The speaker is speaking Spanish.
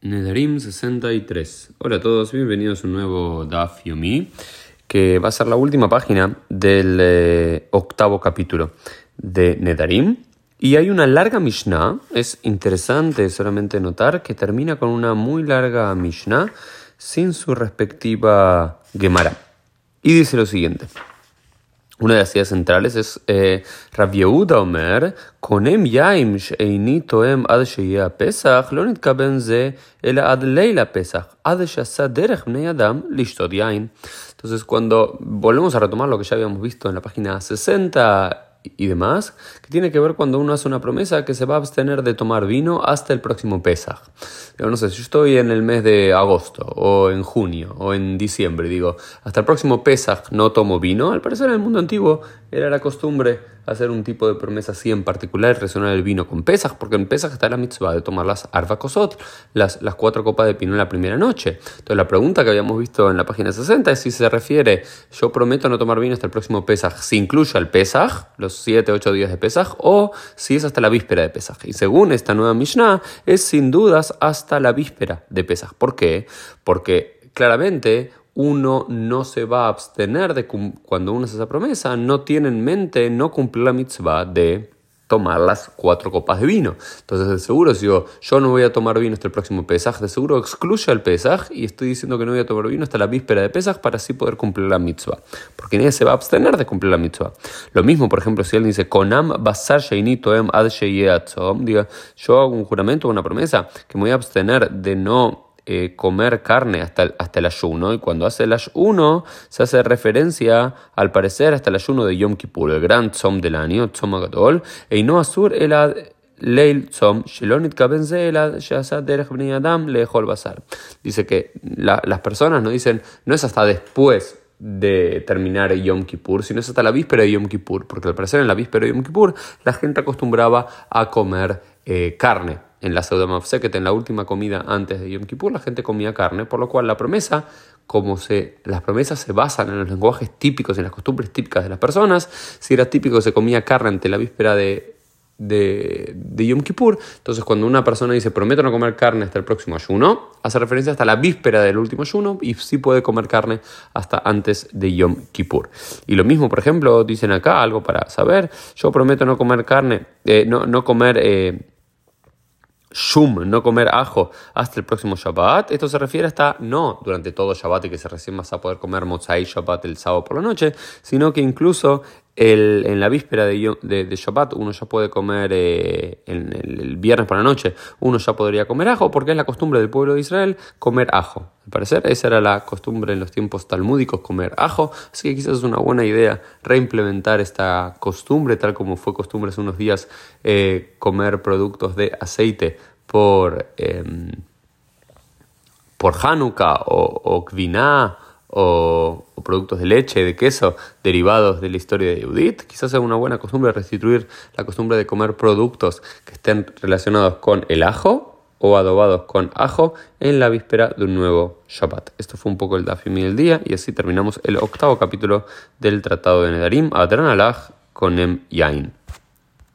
Nedarim 63. Hola a todos, bienvenidos a un nuevo Daf Yomi, que va a ser la última página del eh, octavo capítulo de Nedarim. Y hay una larga Mishnah, es interesante solamente notar que termina con una muy larga Mishnah sin su respectiva Gemara. Y dice lo siguiente. Una de las ideas centrales es eh, Rav Yehuda Omer, Konem yaim sheini toem ad sheyea Pesach, lo nitkaben ze el ad leila Pesach, derech bnei adam lishtot yain. Entonces, cuando volvemos a retomar lo que ya habíamos visto en la página 60 y demás, que tiene que ver cuando uno hace una promesa que se va a abstener de tomar vino hasta el próximo Pesach. no sé, si estoy en el mes de agosto, o en junio, o en diciembre, digo, hasta el próximo Pesach no tomo vino, al parecer en el mundo antiguo era la costumbre hacer un tipo de promesa así en particular, relacionar el vino con Pesach, porque en Pesach está la mitzvah de tomar las arvakosot, las, las cuatro copas de pino en la primera noche. Entonces la pregunta que habíamos visto en la página 60 es si se refiere, yo prometo no tomar vino hasta el próximo Pesach, si incluye el Pesach, los 7, 8 días de Pesach, o si es hasta la víspera de Pesach. Y según esta nueva Mishnah, es sin dudas hasta la víspera de Pesach. ¿Por qué? Porque claramente uno no se va a abstener de cuando uno hace esa promesa, no tiene en mente no cumplir la mitzvah de tomar las cuatro copas de vino. Entonces, de seguro, si yo, yo no voy a tomar vino hasta el próximo Pesaj, de seguro excluye el Pesaj y estoy diciendo que no voy a tomar vino hasta la víspera de Pesaj para así poder cumplir la mitzvah. Porque nadie se va a abstener de cumplir la mitzvah. Lo mismo, por ejemplo, si él dice, Konam basar ad diga, yo hago un juramento, una promesa, que me voy a abstener de no eh, comer carne hasta el, hasta el ayuno, y cuando hace el ayuno se hace referencia, al parecer, hasta el ayuno de Yom Kippur, el gran tzom del año, tzom agadol, e no asur elad leil tzom, shelonit adam basar. Dice que las personas no dicen, no es hasta después de terminar Yom Kippur, sino es hasta la víspera de Yom Kippur, porque al parecer en la víspera de Yom Kippur la gente acostumbraba a comer eh, carne en la que en la última comida antes de Yom Kippur, la gente comía carne, por lo cual la promesa, como se, las promesas se basan en los lenguajes típicos en las costumbres típicas de las personas, si era típico que se comía carne ante la víspera de, de, de, Yom Kippur, entonces cuando una persona dice prometo no comer carne hasta el próximo ayuno, hace referencia hasta la víspera del último ayuno y sí puede comer carne hasta antes de Yom Kippur. Y lo mismo, por ejemplo, dicen acá algo para saber, yo prometo no comer carne, eh, no, no comer... Eh, shum, no comer ajo, hasta el próximo Shabbat. Esto se refiere hasta no durante todo Shabbat y que se recién vas a poder comer mozzai Shabbat el sábado por la noche, sino que incluso en la víspera de, de, Shabbat uno ya puede comer, eh, en el, viernes por la noche, uno ya podría comer ajo, porque es la costumbre del pueblo de Israel comer ajo. Al parecer, esa era la costumbre en los tiempos talmúdicos, comer ajo, así que quizás es una buena idea reimplementar esta costumbre, tal como fue costumbre hace unos días eh, comer productos de aceite por, em, por Hanukkah o, o o, productos de leche, de queso, derivados de la historia de Judith. Quizás sea una buena costumbre restituir la costumbre de comer productos que estén relacionados con el ajo o adobados con ajo en la víspera de un nuevo Shabbat. Esto fue un poco el Dafimi del día y así terminamos el octavo capítulo del Tratado de Nedarim, Adran Alaj con Em Yain.